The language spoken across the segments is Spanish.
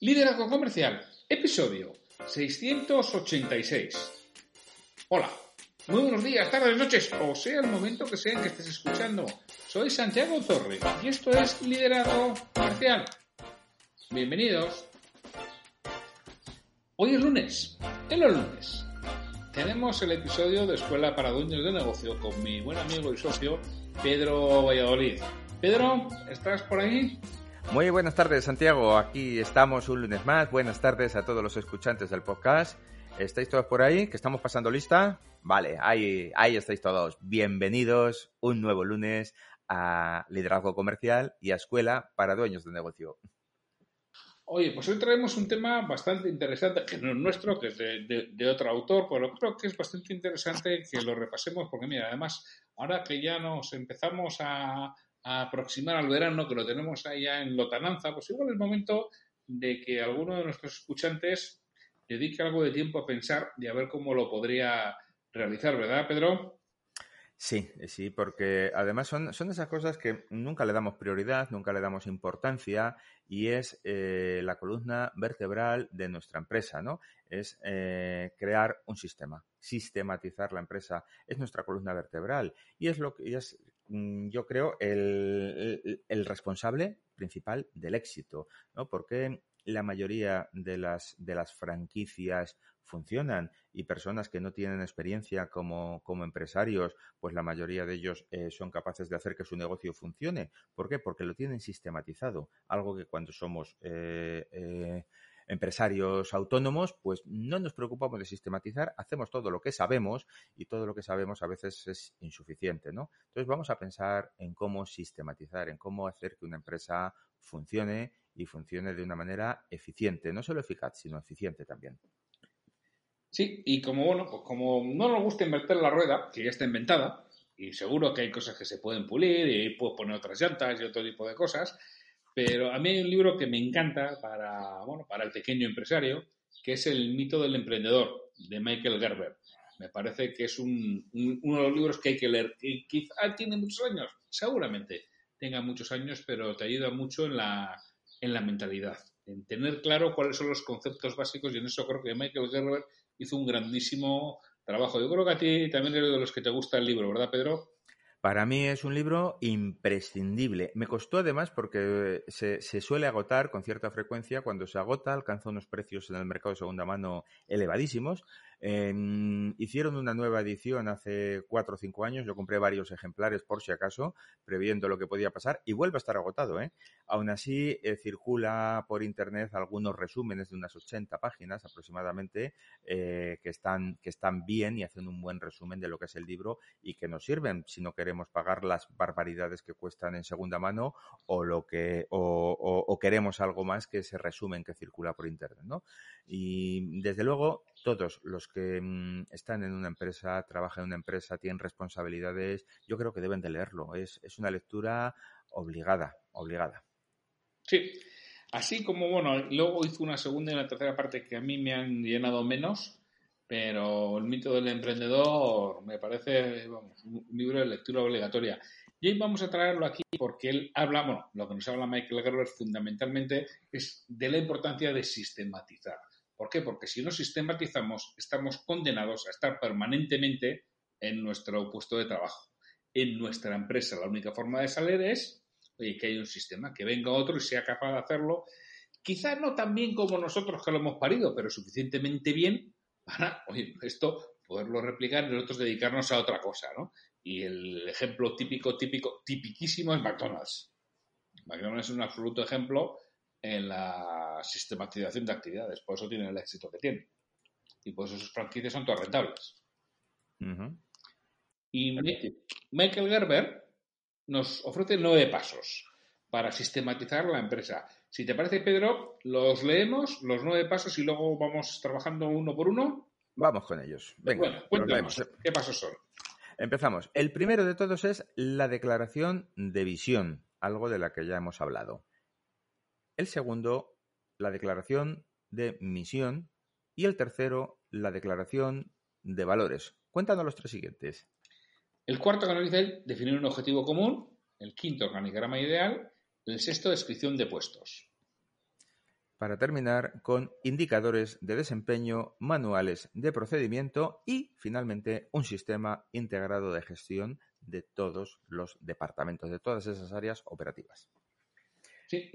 Liderazgo Comercial, episodio 686. Hola, muy buenos días, tardes, noches, o sea el momento que sea en que estés escuchando. Soy Santiago Torre y esto es Liderazgo Comercial. Bienvenidos. Hoy es lunes, en los lunes. Tenemos el episodio de Escuela para Dueños de Negocio con mi buen amigo y socio Pedro Valladolid. Pedro, ¿estás por ahí? Muy buenas tardes, Santiago. Aquí estamos un lunes más. Buenas tardes a todos los escuchantes del podcast. ¿Estáis todos por ahí? ¿Que estamos pasando lista? Vale, ahí, ahí estáis todos. Bienvenidos un nuevo lunes a Liderazgo Comercial y a Escuela para Dueños de Negocio. Oye, pues hoy traemos un tema bastante interesante, que no es nuestro, que es de, de, otro autor, pero creo que es bastante interesante que lo repasemos, porque mira, además, ahora que ya nos empezamos a, a aproximar al verano, que lo tenemos allá en lotananza, pues igual es momento de que alguno de nuestros escuchantes dedique algo de tiempo a pensar y a ver cómo lo podría realizar, ¿verdad, Pedro? Sí, sí, porque además son, son esas cosas que nunca le damos prioridad, nunca le damos importancia y es eh, la columna vertebral de nuestra empresa, ¿no? Es eh, crear un sistema, sistematizar la empresa, es nuestra columna vertebral y es lo que es yo creo, el, el, responsable principal del éxito, ¿no? Porque la mayoría de las, de las franquicias funcionan y personas que no tienen experiencia como, como empresarios, pues la mayoría de ellos eh, son capaces de hacer que su negocio funcione. ¿Por qué? Porque lo tienen sistematizado, algo que cuando somos eh, eh, empresarios autónomos, pues no nos preocupamos de sistematizar, hacemos todo lo que sabemos y todo lo que sabemos a veces es insuficiente, ¿no? Entonces vamos a pensar en cómo sistematizar, en cómo hacer que una empresa funcione y funcione de una manera eficiente, no solo eficaz, sino eficiente también. Sí, y como bueno, pues como no nos gusta invertir la rueda, que ya está inventada, y seguro que hay cosas que se pueden pulir y puedo poner otras llantas y otro tipo de cosas, pero a mí hay un libro que me encanta para, bueno, para el pequeño empresario, que es El mito del emprendedor, de Michael Gerber. Me parece que es un, uno de los libros que hay que leer. Y quizá tiene muchos años, seguramente tenga muchos años, pero te ayuda mucho en la, en la mentalidad, en tener claro cuáles son los conceptos básicos y en eso creo que Michael Gerber hizo un grandísimo trabajo. Yo creo que a ti también eres de los que te gusta el libro, ¿verdad, Pedro? Para mí es un libro imprescindible. Me costó además porque se, se, suele agotar con cierta frecuencia. Cuando se agota alcanza unos precios en el mercado de segunda mano elevadísimos hicieron una nueva edición hace cuatro o cinco años. Yo compré varios ejemplares por si acaso, previendo lo que podía pasar, y vuelve a estar agotado. ¿eh? Aún así, eh, circula por internet algunos resúmenes de unas 80 páginas aproximadamente eh, que, están, que están bien y hacen un buen resumen de lo que es el libro y que nos sirven si no queremos pagar las barbaridades que cuestan en segunda mano o lo que o, o queremos algo más que ese resumen que circula por internet. ¿no? Y desde luego, todos los que mm, están en una empresa, trabajan en una empresa, tienen responsabilidades, yo creo que deben de leerlo. Es, una lectura obligada, obligada. Sí, así como, bueno, luego hizo una segunda y una tercera parte que a mí me han llenado menos, pero el mito del emprendedor me parece vamos, un libro de lectura obligatoria. Y hoy vamos a traerlo aquí porque él habla, bueno, lo que nos habla Michael Gerber fundamentalmente es de la importancia de sistematizar. ¿Por qué? Porque si no sistematizamos, estamos condenados a estar permanentemente en nuestro puesto de trabajo, en nuestra empresa. La única forma de salir es, que hay un sistema, que venga otro y sea capaz de hacerlo, quizá no tan bien como nosotros que lo hemos parido, pero suficientemente bien para, oye, esto poderlo replicar y nosotros dedicarnos a otra cosa, ¿no? Y el ejemplo típico, típico, tipiquísimo es McDonald's. McDonald's es un absoluto ejemplo en la sistematización de actividades. Por eso tienen el éxito que tienen. Y por eso sus franquicias son todas rentables. Y Michael Gerber nos ofrece nueve pasos para sistematizar la empresa. Si te parece, Pedro, los leemos, los nueve pasos, y luego vamos trabajando uno por uno. Vamos con ellos. Venga, bueno, cuéntanos, ¿qué pasos son? Empezamos. El primero de todos es la declaración de visión, algo de la que ya hemos hablado. El segundo, la declaración de misión. Y el tercero, la declaración de valores. Cuéntanos los tres siguientes. El cuarto que dice definir un objetivo común. El quinto, organigrama ideal. El sexto, descripción de puestos. para terminar con indicadores de desempeño, manuales de procedimiento y, finalmente, un sistema integrado de gestión de todos los departamentos, de todas esas áreas operativas.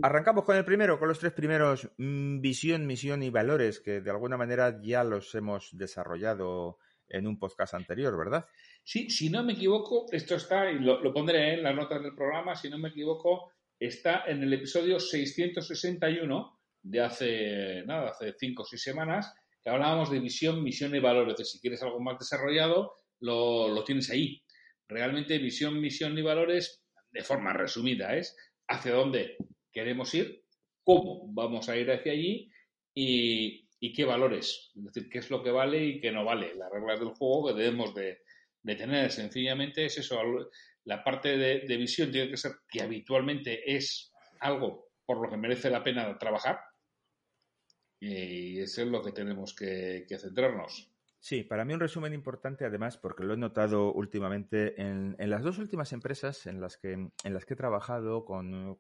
Arrancamos con el primero, con los tres primeros, mm, visión, misión y valores, que de alguna manera ya los hemos desarrollado en un podcast anterior, ¿verdad? Sí, si no me equivoco, esto está, y lo, pondré en las notas del programa, si no me equivoco, está en el episodio 661 de hace, nada, hace cinco o seis semanas, que hablábamos de visión, misión y valores. si quieres algo más desarrollado, lo, lo tienes ahí. Realmente visión, misión y valores, de forma resumida, es hacia dónde queremos ir, cómo vamos a ir hacia allí y, qué valores. Es decir, qué es lo que vale y qué no vale. Las reglas del juego que debemos de, tener. Sencillamente es eso. La parte de, visión tiene que ser que habitualmente es algo por lo que merece la pena trabajar. Y eso es lo que tenemos que centrarnos. Sí, para mí un resumen importante, además, porque lo he notado últimamente en, las dos últimas empresas en las que, en las que he trabajado con,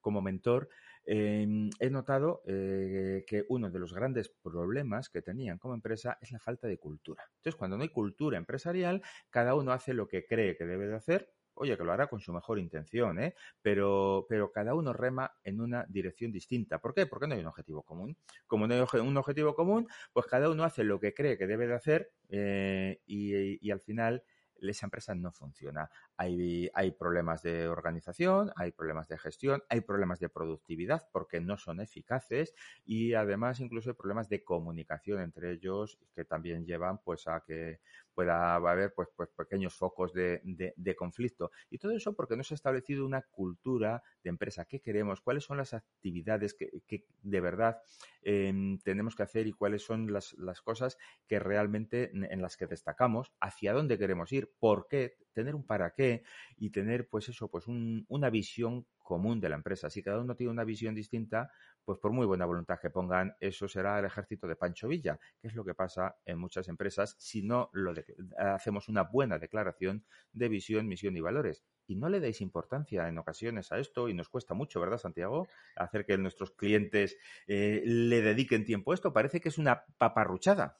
como mentor, em, he notado eh, que uno de los grandes problemas que tenían como empresa es la falta de cultura. Entonces, cuando no hay cultura empresarial, cada uno hace lo que cree que debe de hacer oye, que lo hará con su mejor intención, ¿eh? Pero, pero cada uno rema en una dirección distinta. ¿Por qué? Porque no hay un objetivo común. Como no hay un objetivo común, pues cada uno hace lo que cree que debe de hacer eh, y, al final esa empresa no funciona. Hay, hay, problemas de organización, hay problemas de gestión, hay problemas de productividad porque no son eficaces y además incluso hay problemas de comunicación entre ellos que también llevan pues a que pueda haber pues, pues pequeños focos de, conflicto. Y todo eso porque no se ha establecido una cultura de empresa. ¿Qué queremos? ¿Cuáles son las actividades que, de verdad em, tenemos que hacer y cuáles son las, cosas que realmente en las que destacamos? ¿Hacia dónde queremos ir? ¿Por qué? Tener un para qué y tener pues eso, pues una visión común de la empresa. Si cada uno tiene una visión distinta, pues por muy buena voluntad que pongan, eso será el ejército de Pancho Villa, que es lo que pasa en muchas empresas si no lo hacemos una buena declaración de visión, misión y valores. Y no le dais importancia en ocasiones a esto y nos cuesta mucho, ¿verdad, Santiago? Hacer que nuestros clientes eh, le dediquen tiempo a esto. Parece que es una paparruchada.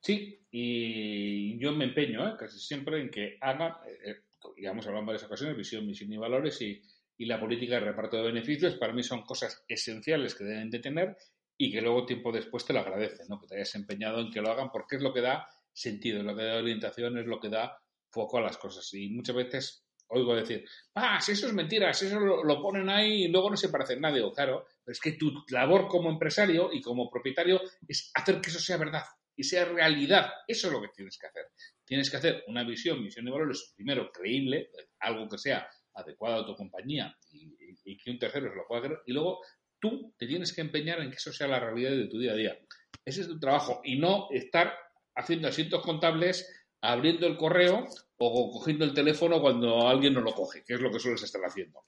Sí, y yo me empeño ¿eh? casi siempre en que hagan, eh, digamos, hablamos en varias ocasiones, visión, misión y valores y y la política de reparto de beneficios para mí son cosas esenciales que deben de tener y que luego tiempo después te lo agradecen, ¿no? que te hayas empeñado en que lo hagan porque es lo que da sentido, es lo que da orientación, es lo que da foco a las cosas. Y muchas veces oigo decir, ah, si eso es mentira, si eso lo, ponen ahí y luego no se parece en nada. Digo, claro, pero es que tu labor como empresario y como propietario es hacer que eso sea verdad y sea realidad. Eso es lo que tienes que hacer. Tienes que hacer una visión, misión y valores, primero, creíble, algo que sea adecuada a tu compañía y, que un tercero se lo pueda creer. Y luego tú te tienes que empeñar en que eso sea la realidad de tu día a día. Ese es tu trabajo y no estar haciendo asientos contables, abriendo el correo o cogiendo el teléfono cuando alguien no lo coge, que es lo que sueles estar haciendo.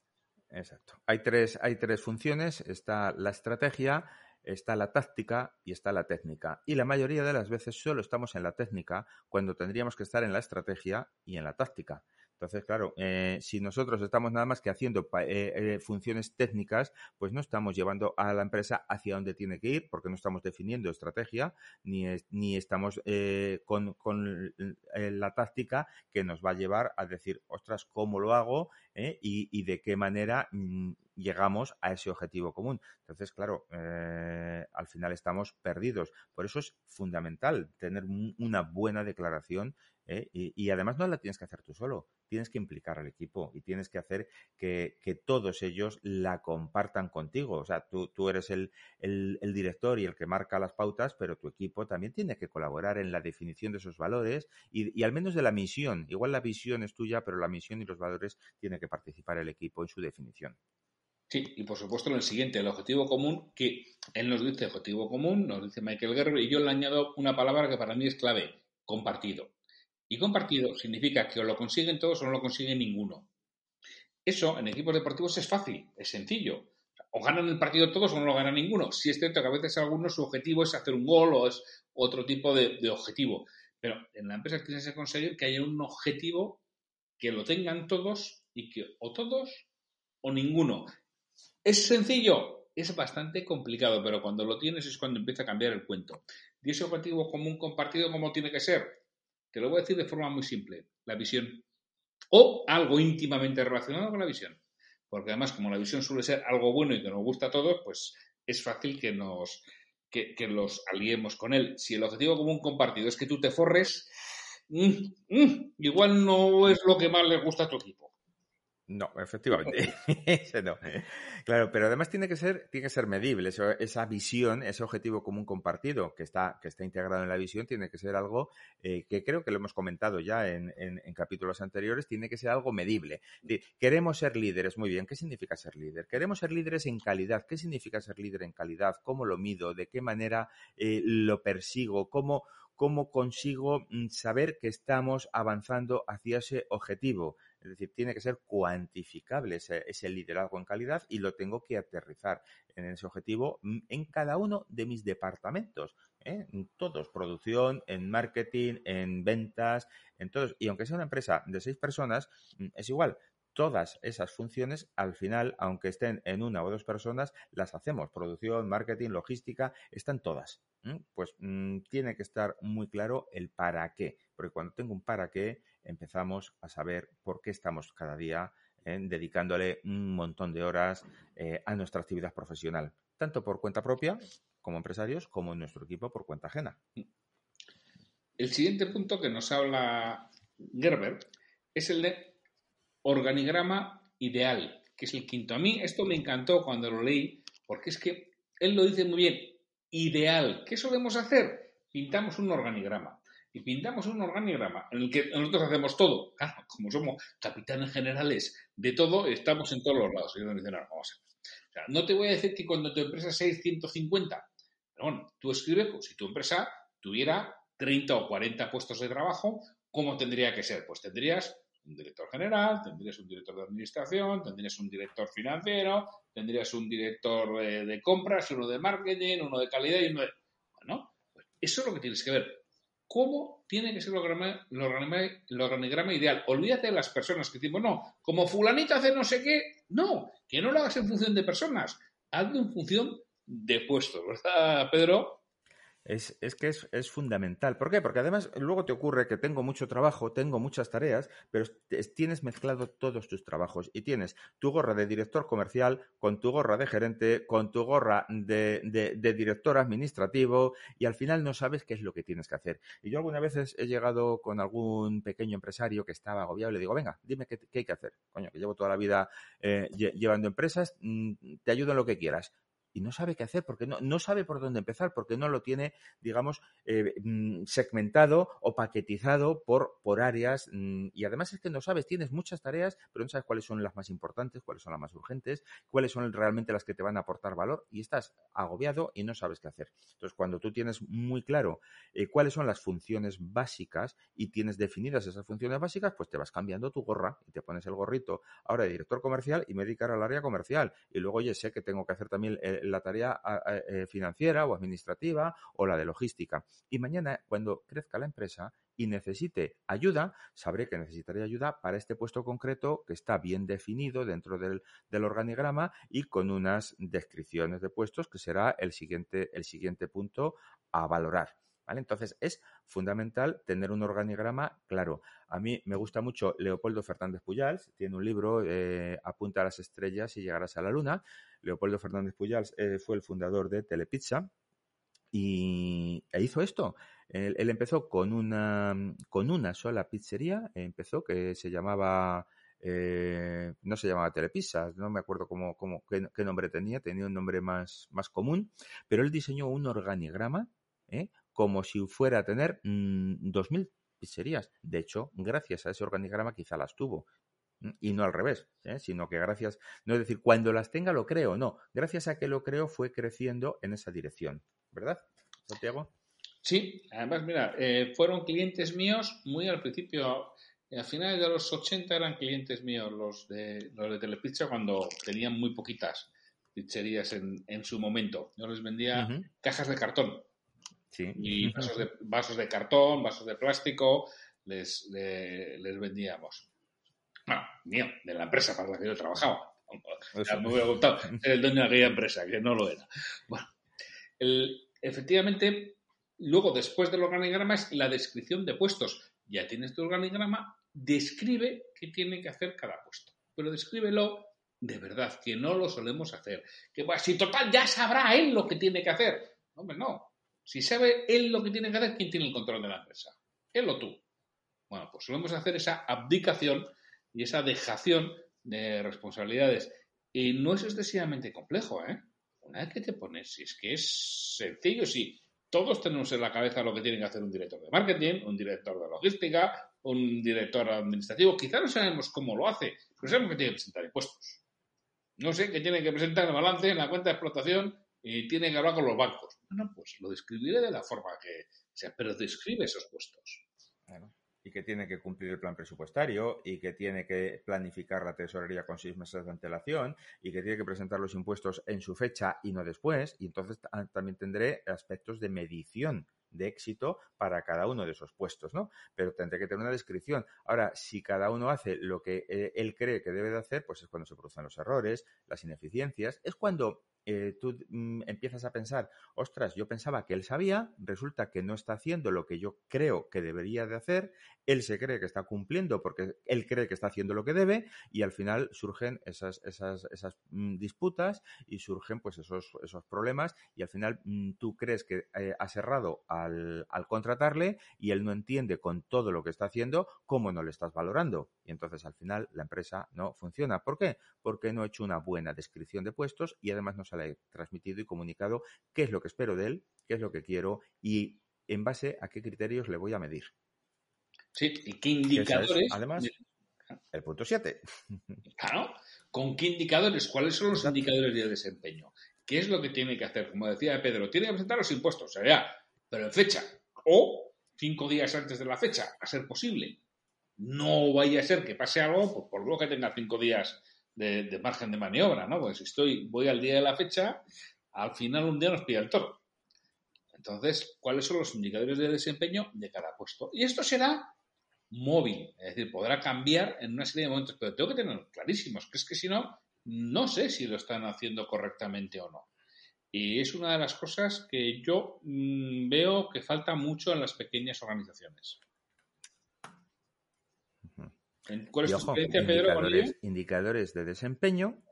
Exacto. Hay tres, hay tres funciones. Está la estrategia, está la táctica y está la técnica. Y la mayoría de las veces solo estamos en la técnica cuando tendríamos que estar en la estrategia y en la táctica. Entonces, claro, eh, si nosotros estamos nada más que haciendo eh, eh, funciones técnicas, pues no estamos llevando a la empresa hacia donde tiene que ir, porque no estamos definiendo estrategia, ni, ni estamos con, la táctica que nos va a llevar a decir, ostras, ¿cómo lo hago? Y, de qué manera mm, llegamos a ese objetivo común. Entonces, claro, al final estamos perdidos. Por eso es fundamental tener una buena declaración ¿eh? Y, además no la tienes que hacer tú solo, tienes que implicar al equipo y tienes que hacer que, todos ellos la compartan contigo. O sea, tú, eres el, director y el que marca las pautas, pero tu equipo también tiene que colaborar en la definición de esos valores y, y al menos de la misión. Igual la visión es tuya, pero la misión y los valores tiene que participar el equipo en su definición. Sí, y por supuesto en el siguiente, el objetivo común, que él nos dice objetivo común, nos dice Michael Gerber, y yo le añado una palabra que para mí es clave, compartido. Y compartido significa que o lo consiguen todos o no lo consigue ninguno. Eso en equipos deportivos es fácil, es sencillo. O ganan el partido todos o no lo gana ninguno. Si es cierto que a veces algunos su objetivo es hacer un gol o es otro tipo de, objetivo. Pero en la empresa tienes que conseguir que haya un objetivo que lo tengan todos y que o todos o ninguno. ¿Es sencillo? es bastante complicado, pero cuando lo tienes es cuando empieza a cambiar el cuento. ¿Y ese objetivo común compartido cómo tiene que ser? Te lo voy a decir de forma muy simple, la visión. O algo íntimamente relacionado con la visión. Porque además, como la visión suele ser algo bueno y que nos gusta a todos, pues es fácil que nos que, los aliemos con él. Si el objetivo común compartido es que tú te forres, mm, mm, igual no es lo que más le gusta a tu equipo. No, efectivamente. Ese no. Claro, pero además tiene que ser, tiene que ser medible. esa visión, ese objetivo común compartido que está, que está integrado en la visión, tiene que ser algo eh, que creo que lo hemos comentado ya en, capítulos anteriores, tiene que ser algo medible. Queremos ser líderes, muy bien. ¿Qué significa ser líder? Queremos ser líderes en calidad. ¿Qué significa ser líder en calidad? ¿Cómo lo mido? ¿De qué manera eh, lo persigo? ¿Cómo, cómo consigo mm, saber que estamos avanzando hacia ese objetivo. Es decir, tiene que ser cuantificable ese, liderazgo en calidad y lo tengo que aterrizar en ese objetivo mm, en cada uno de mis departamentos. ¿eh? En todos, producción, en marketing, en ventas, en todos. Y aunque sea una empresa de seis personas, mm, es igual todas esas funciones, al final, aunque estén en una o dos personas, las hacemos. Producción, marketing, logística, están todas. Pues mm, tiene que estar muy claro el para qué, porque cuando tengo un para qué, empezamos a saber por qué estamos cada día ¿eh? dedicándole un montón de horas eh, a nuestra actividad profesional, tanto por cuenta propia como empresarios, como en nuestro equipo por cuenta ajena. El siguiente punto que nos habla Gerber es el de organigrama ideal, que es el quinto. A mí esto me encantó cuando lo leí, porque es que él lo dice muy bien, ideal. ¿Qué solemos hacer? Pintamos un organigrama. Y pintamos un organigrama en el que nosotros hacemos todo. Claro, como somos capitanes generales de todo, estamos en todos los lados. Y dicen, no, vamos a no te voy a decir que cuando tu empresa sea 150, pero bueno, tú escribes, si tu empresa tuviera 30 o 40 puestos de trabajo, ¿cómo tendría que ser? Pues tendrías un director general, tendrías un director de administración, tendrías un director financiero, tendrías un director de, compras, uno de marketing, uno de calidad y uno de... Bueno, pues eso es lo que tienes que ver. ¿Cómo tiene que ser el organigrama, ideal? Olvídate de las personas que decimos, no, como fulanita hace no sé qué, no, que no lo hagas en función de personas, hazlo en función de puestos, ¿verdad, Pedro? Es, que es, fundamental. ¿Por qué? Porque además luego te ocurre que tengo mucho trabajo, tengo muchas tareas, pero tienes mezclado todos tus trabajos y tienes tu gorra de director comercial con tu gorra de gerente, con tu gorra de, director administrativo y al final no sabes qué es lo que tienes que hacer. Y yo algunas veces he llegado con algún pequeño empresario que estaba agobiado y le digo, venga, dime qué, hay que hacer. Coño, que llevo toda la vida eh, llevando empresas, mm, te ayudo en lo que quieras y no sabe qué hacer, porque no, no sabe por dónde empezar, porque no lo tiene, digamos, eh, mm, segmentado o paquetizado por, por áreas. Mm, y además es que no sabes, tienes muchas tareas, pero no sabes cuáles son las más importantes, cuáles son las más urgentes, cuáles son realmente las que te van a aportar valor y estás agobiado y no sabes qué hacer. Entonces, cuando tú tienes muy claro eh, cuáles son las funciones básicas y tienes definidas esas funciones básicas, pues te vas cambiando tu gorra y te pones el gorrito ahora de director comercial y me dedicar al área comercial. Y luego, oye, sé que tengo que hacer también el la tarea eh, financiera o administrativa o la de logística. Y mañana, cuando crezca la empresa y necesite ayuda, sabré que necesitaré ayuda para este puesto concreto que está bien definido dentro del, organigrama y con unas descripciones de puestos que será el siguiente, el siguiente punto a valorar. Entonces es fundamental tener un organigrama claro. A mí me gusta mucho Leopoldo Fernández Puyals, tiene un libro, eh, Apunta a las estrellas y llegarás a la luna. Leopoldo Fernández Puyals eh, fue el fundador de Telepizza y e hizo esto. Él, empezó con una, con una sola pizzería, empezó que se llamaba... Eh, no se llamaba Telepizza, no me acuerdo cómo, qué, nombre tenía, tenía un nombre más, más común, pero él diseñó un organigrama ¿eh? Como si fuera a tener mm, dos 2.000 pizzerías. De hecho, gracias a ese organigrama quizá las tuvo. Y no al revés, ¿eh? sino que gracias, no es decir, cuando las tenga lo creo, no, gracias a que lo creo fue creciendo en esa dirección, ¿verdad, Santiago? Sí, además, mira, eh, fueron clientes míos muy al principio, a finales de los 80 eran clientes míos los de, los de Telepizza cuando tenían muy poquitas pizzerías en, en su momento. Yo les vendía cajas de cartón y vasos de, vasos de cartón, vasos de plástico, les, les vendíamos. Bueno, mío, de la empresa para la que yo trabajaba. me hubiera gustado ser el dueño de aquella empresa, que no lo era. Bueno, efectivamente, luego, después del organigrama, es la descripción de puestos. Ya tienes tu organigrama, describe qué tiene que hacer cada puesto. Pero descríbelo de verdad, que no lo solemos hacer. Que pues, si total ya sabrá él lo que tiene que hacer. Hombre, no. Si sabe él lo que tiene que hacer, ¿quién tiene el control de la empresa? Él o tú. Bueno, pues solemos hacer esa abdicación y esa dejación de responsabilidades. Y no es excesivamente complejo, ¿eh? Una vez que te pones, si es que es sencillo, sí. Todos tenemos en la cabeza lo que tiene que hacer un director de marketing, un director de logística, un director administrativo. Quizá no sabemos cómo lo hace, pero sabemos que tiene que presentar impuestos. No sé, que tiene que presentar el balance en la cuenta de explotación y tiene que hablar con los bancos. Bueno, pues lo describiré de la forma que sea, pero describe esos puestos. Y que tiene que cumplir el plan presupuestario y que tiene que planificar la tesorería con seis meses de antelación y que tiene que presentar los impuestos en su fecha y no después. Y entonces también tendré aspectos de medición de éxito para cada uno de esos puestos, ¿no? Pero tendré que tener una descripción. Ahora, si cada uno hace lo que eh, él cree que debe de hacer, pues es cuando se producen los errores, las ineficiencias, es cuando eh, tú mm, empiezas a pensar, ostras, yo pensaba que él sabía, resulta que no está haciendo lo que yo creo que debería de hacer, él se cree que está cumpliendo porque él cree que está haciendo lo que debe y al final surgen esas, esas, esas mm, disputas y surgen pues esos, esos problemas y al final mm, tú crees que eh, has errado al, al contratarle y él no entiende con todo lo que está haciendo cómo no le estás valorando y entonces al final la empresa no funciona. ¿Por qué? Porque no ha hecho una buena descripción de puestos y además no le he transmitido y comunicado qué es lo que espero de él, qué es lo que quiero y en base a qué criterios le voy a medir. Sí, y qué indicadores. además, el punto 7. Claro, ¿con qué indicadores? ¿Cuáles son los indicadores de desempeño? ¿Qué es lo que tiene que hacer? Como decía Pedro, tiene que presentar los impuestos, o sea, pero en fecha. O cinco días antes de la fecha, a ser posible. No vaya a ser que pase algo, pues por lo que tenga cinco días de, margen de maniobra, ¿no? Porque si estoy, voy al día de la fecha, al final un día nos pilla el toro. Entonces, ¿cuáles son los indicadores de desempeño de cada puesto? Y esto será móvil, es decir, podrá cambiar en una serie de momentos, pero tengo que tener clarísimos, que es que si no, no sé si lo están haciendo correctamente o no. Y es una de las cosas que yo mm, veo que falta mucho en las pequeñas organizaciones. ¿Cuál es tu experiencia, Pedro, indicadores, de desempeño.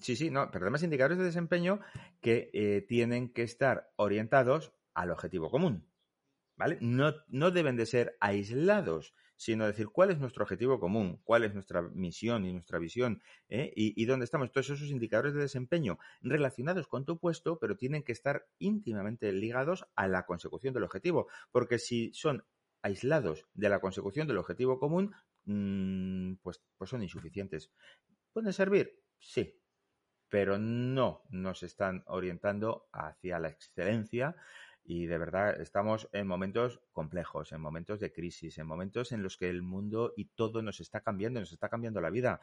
Sí, sí, no, pero además indicadores de desempeño que eh, tienen que estar orientados al objetivo común. ¿Vale? No, no deben de ser aislados, sino decir cuál es nuestro objetivo común, cuál es nuestra misión y nuestra visión ¿eh? y, y, dónde estamos. Todos esos indicadores de desempeño relacionados con tu puesto, pero tienen que estar íntimamente ligados a la consecución del objetivo, porque si son aislados de la consecución del objetivo común, mm, pues, pues son insuficientes. ¿Pueden servir? Sí, pero no nos están orientando hacia la excelencia y de verdad estamos en momentos complejos, en momentos de crisis, en momentos en los que el mundo y todo nos está cambiando, nos está cambiando la vida.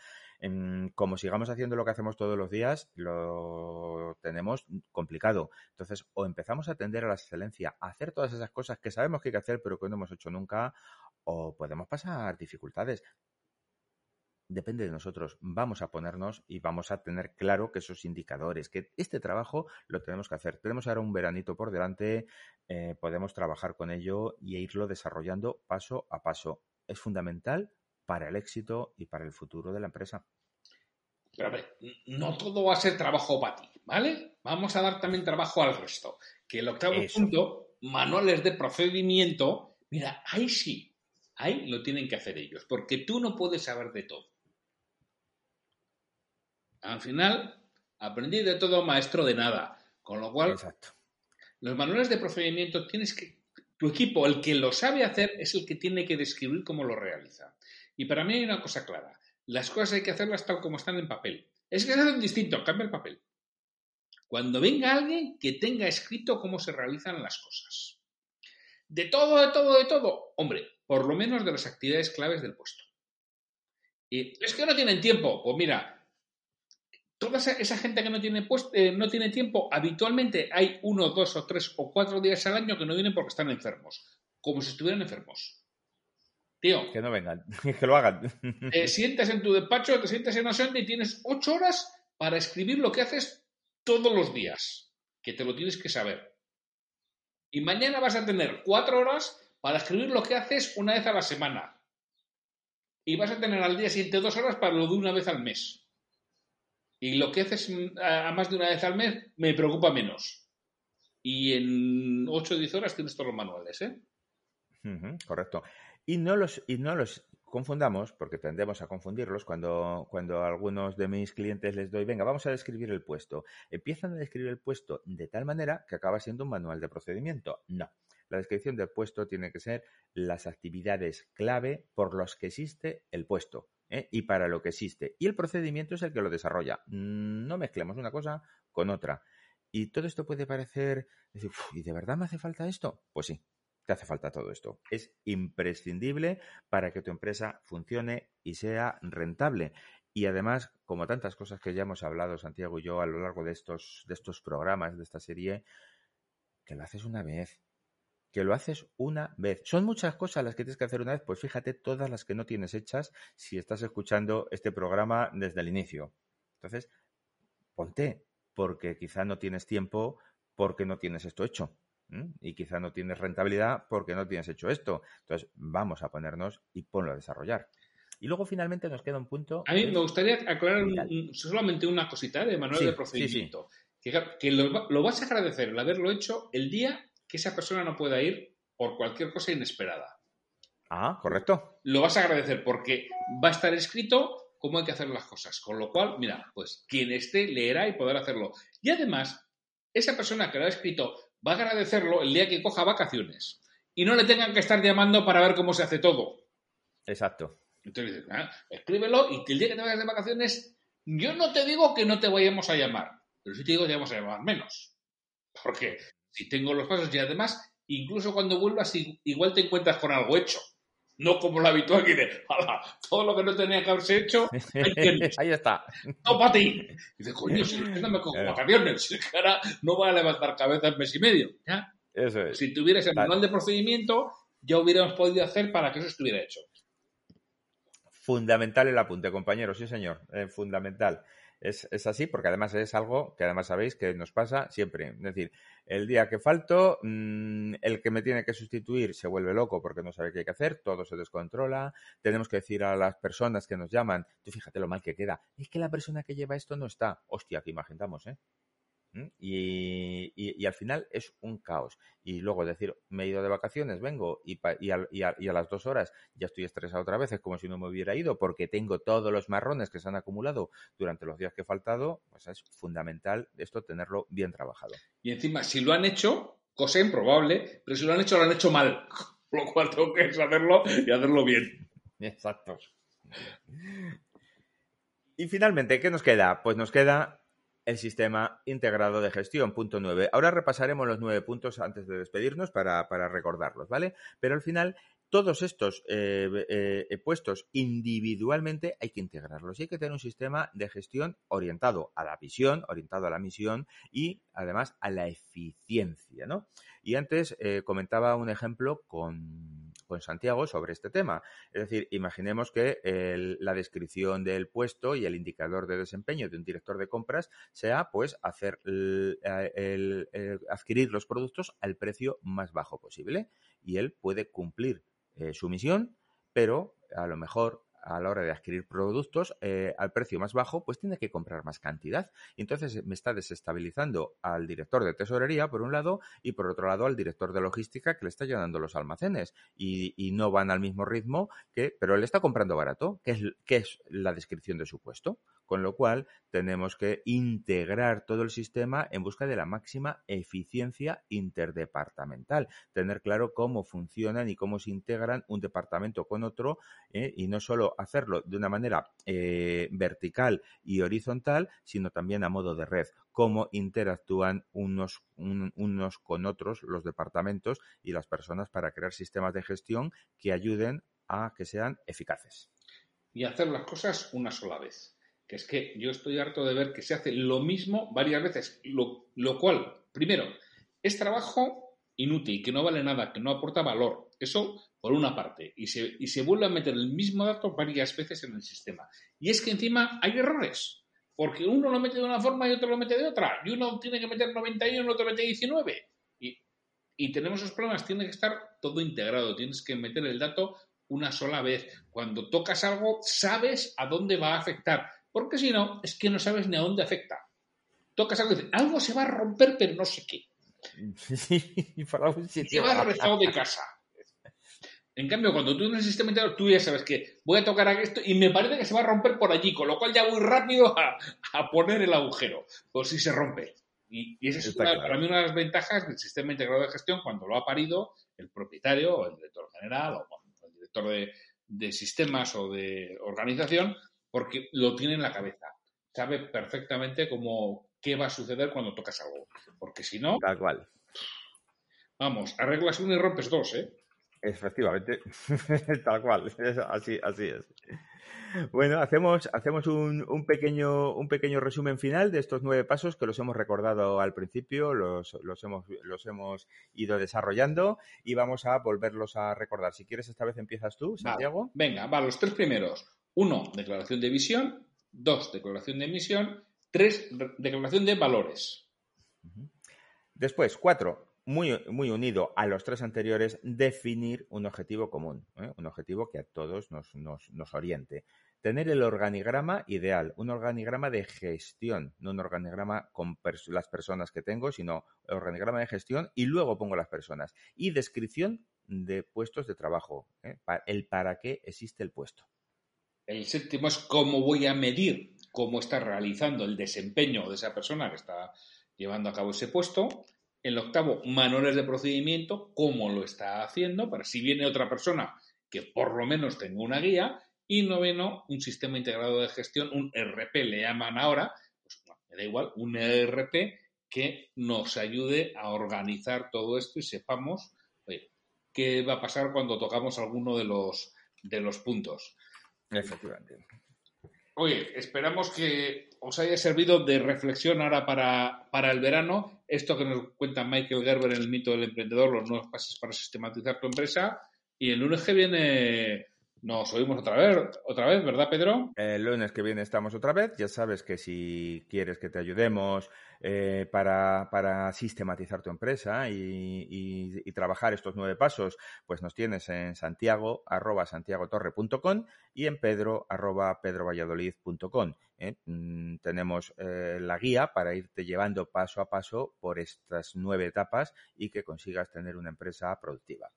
como sigamos haciendo lo que hacemos todos los días, lo tenemos complicado. Entonces, o empezamos a atender a la excelencia, a hacer todas esas cosas que sabemos que hay que hacer, pero que no hemos hecho nunca, o podemos pasar dificultades depende de nosotros. Vamos a ponernos y vamos a tener claro que esos indicadores, que este trabajo lo tenemos que hacer. Tenemos ahora un veranito por delante, eh, podemos trabajar con ello y irlo desarrollando paso a paso. Es fundamental para el éxito y para el futuro de la empresa. Pero a ver, no todo va a ser trabajo para ti, ¿vale? Vamos a dar también trabajo al resto. Que el octavo punto, manuales de procedimiento, mira, ahí sí, ahí lo tienen que hacer ellos, porque tú no puedes saber de todo. Al final, aprendí de todo, maestro de nada. Con lo cual, los manuales de procedimiento tienes que. Tu equipo, el que lo sabe hacer, es el que tiene que describir cómo lo realiza. Y para mí hay una cosa clara. Las cosas hay que hacerlas tal como están en papel. Es que se hacen distinto, cambia el papel. Cuando venga alguien que tenga escrito cómo se realizan las cosas. De todo, de todo, de todo. Hombre, por lo menos de las actividades claves del puesto. Y es que no tienen tiempo. Pues mira, toda esa, gente que no tiene, eh, no tiene tiempo, habitualmente hay uno, dos o tres o cuatro días al año que no vienen porque están enfermos, como si estuvieran enfermos. Tío. Que no vengan, que lo hagan. Te sientas en tu despacho, te sientas en Asante y tienes ocho horas para escribir lo que haces todos los días. Que te lo tienes que saber. Y mañana vas a tener cuatro horas para escribir lo que haces una vez a la semana. Y vas a tener al día siguiente dos horas para lo de una vez al mes. Y lo que haces a más de una vez al mes me preocupa menos. Y en 8 o 10 horas tienes todos los manuales, ¿eh? correcto. Y no los, y no los confundamos, porque tendemos a confundirlos cuando, cuando a algunos de mis clientes les doy, venga, vamos a describir el puesto. Empiezan a describir el puesto de tal manera que acaba siendo un manual de procedimiento. No. La descripción del puesto tiene que ser las actividades clave por las que existe el puesto. ¿eh? y para lo que existe. Y el procedimiento es el que lo desarrolla. No mezclemos una cosa con otra. Y todo esto puede parecer, decir, ¿y de verdad me hace falta esto? Pues sí, te hace falta todo esto. Es imprescindible para que tu empresa funcione y sea rentable. Y además, como tantas cosas que ya hemos hablado Santiago y yo a lo largo de estos, de estos programas, de esta serie, que lo haces una vez, que lo haces una vez. Son muchas cosas las que tienes que hacer una vez, pues fíjate todas las que no tienes hechas si estás escuchando este programa desde el inicio. Entonces, ponte, porque quizá no tienes tiempo porque no tienes esto hecho. Y quizá no tienes rentabilidad porque no tienes hecho esto. Entonces, vamos a ponernos y ponlo a desarrollar. Y luego finalmente nos queda un punto. A mí me gustaría aclarar solamente una cosita de manual de procedimiento. Que, lo, lo, vas a agradecer el haberlo hecho el día que esa persona no pueda ir por cualquier cosa inesperada. Ah, correcto. Lo vas a agradecer porque va a estar escrito cómo hay que hacer las cosas. Con lo cual, mira, pues quien esté leerá y podrá hacerlo. Y además, esa persona que lo ha escrito va a agradecerlo el día que coja vacaciones y no le tengan que estar llamando para ver cómo se hace todo. Exacto. Entonces ah, escríbelo y el día que te vayas de vacaciones, yo no te digo que no te vayamos a llamar, pero sí te digo que te vamos a llamar menos. Porque si tengo los pasos y además, incluso cuando vuelvas, igual te encuentras con algo hecho. No como lo habitual que de, todo lo que no tenía que haberse hecho, ahí, está. No para ti. dice, coño, si no me cojo vacaciones, si cara no va a levantar cabeza en mes y medio. ¿ya? Eso es. Si tuvieras el manual de procedimiento, ya hubiéramos podido hacer para que eso estuviera hecho. Fundamental el apunte, compañero, sí, señor. Eh, fundamental. Es, es, así porque además es algo que además sabéis que nos pasa siempre. Es decir, el día que falto, mm, el que me tiene que sustituir se vuelve loco porque no sabe qué hay que hacer, todo se descontrola, tenemos que decir a las personas que nos llaman, tú fíjate lo mal que queda, es que la persona que lleva esto no está. Hostia, que imaginamos, ¿eh? Y, al final es un caos. Y luego decir, me he ido de vacaciones, vengo y, y, a, las dos horas ya estoy estresado otra vez, es como si no me hubiera ido porque tengo todos los marrones que se han acumulado durante los días que he faltado. Pues es fundamental esto tenerlo bien trabajado. Y encima, si lo han hecho, cosa improbable, pero si lo han hecho, lo han hecho mal. Lo cual tengo que hacerlo y hacerlo bien. Exacto. Y finalmente, ¿qué nos queda? Pues nos queda el sistema integrado de gestión, punto 9. Ahora repasaremos los nueve puntos antes de despedirnos para, recordarlos, ¿vale? Pero al final, todos estos eh, eh, puestos individualmente hay que integrarlos y hay que tener un sistema de gestión orientado a la visión, orientado a la misión y además a la eficiencia, ¿no? Y antes eh, comentaba un ejemplo con con Santiago sobre este tema. Es decir, imaginemos que la descripción del puesto y el indicador de desempeño de un director de compras sea pues hacer adquirir los productos al precio más bajo posible y él puede cumplir eh, su misión, pero a lo mejor a la hora de adquirir productos eh, al precio más bajo, pues tiene que comprar más cantidad. Entonces me está desestabilizando al director de tesorería, por un lado, y por otro lado al director de logística que le está llenando los almacenes. Y, no van al mismo ritmo que, pero él está comprando barato, que es, que es la descripción de su puesto. Con lo cual, tenemos que integrar todo el sistema en busca de la máxima eficiencia interdepartamental. Tener claro cómo funcionan y cómo se integran un departamento con otro eh, y no solo hacerlo de una manera eh, vertical y horizontal, sino también a modo de red. Cómo interactúan unos, unos con otros los departamentos y las personas para crear sistemas de gestión que ayuden a que sean eficaces. Y hacer las cosas una sola vez que es que yo estoy harto de ver que se hace lo mismo varias veces, lo, cual, primero, es trabajo inútil, que no vale nada, que no aporta valor. Eso por una parte, y se, y se vuelve a meter el mismo dato varias veces en el sistema. Y es que encima hay errores, porque uno lo mete de una forma y otro lo mete de otra, y uno tiene que meter 91 y otro mete 19. Y, y tenemos esos problemas, tiene que estar todo integrado, tienes que meter el dato una sola vez. Cuando tocas algo, sabes a dónde va a afectar, porque si no, es que no sabes ni a dónde afecta. Tocas algo y dices, algo se va a romper, pero no sé qué. Sí, para un Y sitio. vas rezado de casa. En cambio, cuando tú en el sistema integral, tú ya sabes que voy a tocar a esto y me parece que se va a romper por allí, con lo cual ya voy rápido a, a poner el agujero. Pues sí se rompe. Y, y esa es Está una- claro. para mí una de las ventajas del sistema integrado de gestión cuando lo ha parido el propietario o el director general o bueno, el director de, de sistemas o de organización, porque lo tiene en la cabeza. Sabe perfectamente cómo qué va a suceder cuando tocas algo. Porque si no, Tal cual. vamos, arreglas uno y rompes dos, ¿eh? Efectivamente, tal cual, así, así es. Bueno, hacemos, hacemos un, un pequeño, un pequeño resumen final de estos nueve pasos que los hemos recordado al principio, los, los, hemos, los hemos ido desarrollando y vamos a volverlos a recordar. Si quieres, esta vez empiezas tú. Santiago. Venga, va, los tres primeros. Uno, declaración de visión. Dos, declaración de misión. Tres, re- declaración de valores. Después, cuatro, muy, muy unido a los tres anteriores, definir un objetivo común, ¿eh? un objetivo que a todos nos, nos, nos oriente. Tener el organigrama ideal, un organigrama de gestión, no un organigrama con las personas que tengo, sino organigrama de gestión y luego pongo las personas. Y descripción de puestos de trabajo, ¿eh? El para qué existe el puesto. El séptimo es cómo voy a medir cómo está realizando el desempeño de esa persona que está llevando a cabo ese puesto. El octavo, manuales de procedimiento, cómo lo está haciendo, para si viene otra persona que por lo menos tenga una guía. Y noveno, un sistema integrado de gestión, un RP le llaman ahora, pues bueno, me da igual, un ERP que nos ayude a organizar todo esto y sepamos oye, qué va a pasar cuando tocamos alguno de los, de los puntos. Efectivamente. Oye, esperamos que os haya servido de reflexión ahora para, para el verano. Esto que nos cuenta Michael Gerber en el mito del emprendedor, los nuevos pasos para sistematizar tu empresa. Y el lunes que viene nos oímos otra vez, otra vez, ¿verdad, Pedro? El lunes que viene estamos otra vez. Ya sabes que si quieres que te ayudemos eh, para, para sistematizar tu empresa y, y- trabajar estos nueve pasos, pues nos tienes en santiago arroba santiagotorre.com y en pedro arroba pedrovalladolid.com. ¿eh? Mm, Tenemos eh, la guía para irte llevando paso a paso por estas nueve etapas y que consigas tener una empresa productiva.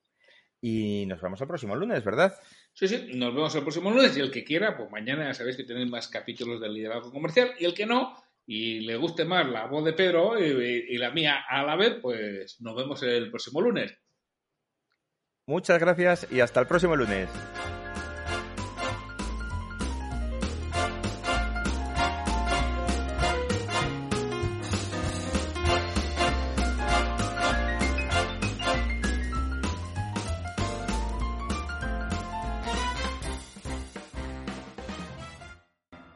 Y nos vemos el próximo lunes, ¿verdad? Sí, sí, nos vemos el próximo lunes y el que quiera, pues mañana ya sabéis que tenéis más capítulos del liderazgo comercial y el que no, y le guste más la voz de Pedro y, y la mía a la vez, pues nos vemos el próximo lunes. Muchas gracias y hasta el próximo lunes.